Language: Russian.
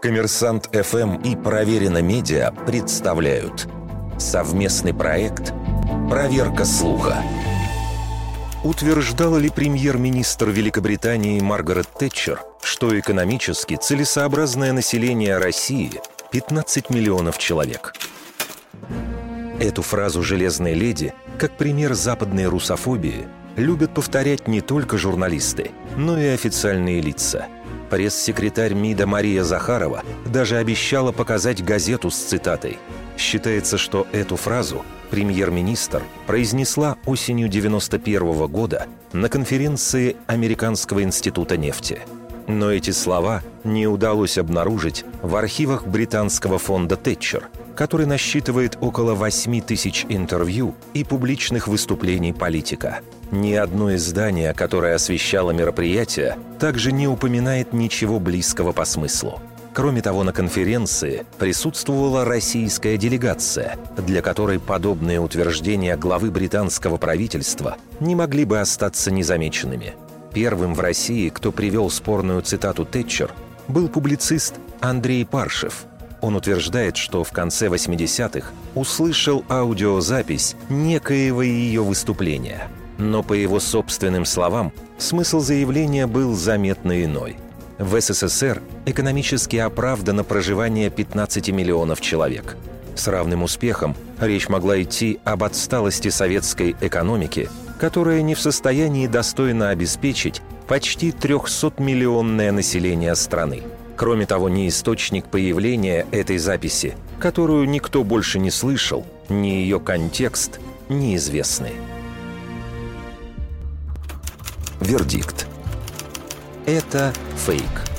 Коммерсант ФМ и Проверено Медиа представляют совместный проект «Проверка слуха». Утверждала ли премьер-министр Великобритании Маргарет Тэтчер, что экономически целесообразное население России – 15 миллионов человек? Эту фразу «железной леди» как пример западной русофобии любят повторять не только журналисты, но и официальные лица. Пресс-секретарь МИДа Мария Захарова даже обещала показать газету с цитатой. Считается, что эту фразу премьер-министр произнесла осенью 91 года на конференции Американского института нефти. Но эти слова не удалось обнаружить в архивах британского фонда «Тэтчер», который насчитывает около 8 тысяч интервью и публичных выступлений политика. Ни одно издание, которое освещало мероприятие, также не упоминает ничего близкого по смыслу. Кроме того, на конференции присутствовала российская делегация, для которой подобные утверждения главы британского правительства не могли бы остаться незамеченными. Первым в России, кто привел спорную цитату Тэтчер, был публицист Андрей Паршев. Он утверждает, что в конце 80-х услышал аудиозапись некоего ее выступления. Но, по его собственным словам, смысл заявления был заметно иной – в СССР экономически оправдано проживание 15 миллионов человек. С равным успехом речь могла идти об отсталости советской экономики, которая не в состоянии достойно обеспечить почти 300-миллионное население страны. Кроме того, ни источник появления этой записи, которую никто больше не слышал, ни ее контекст неизвестны. Вердикт. Это фейк.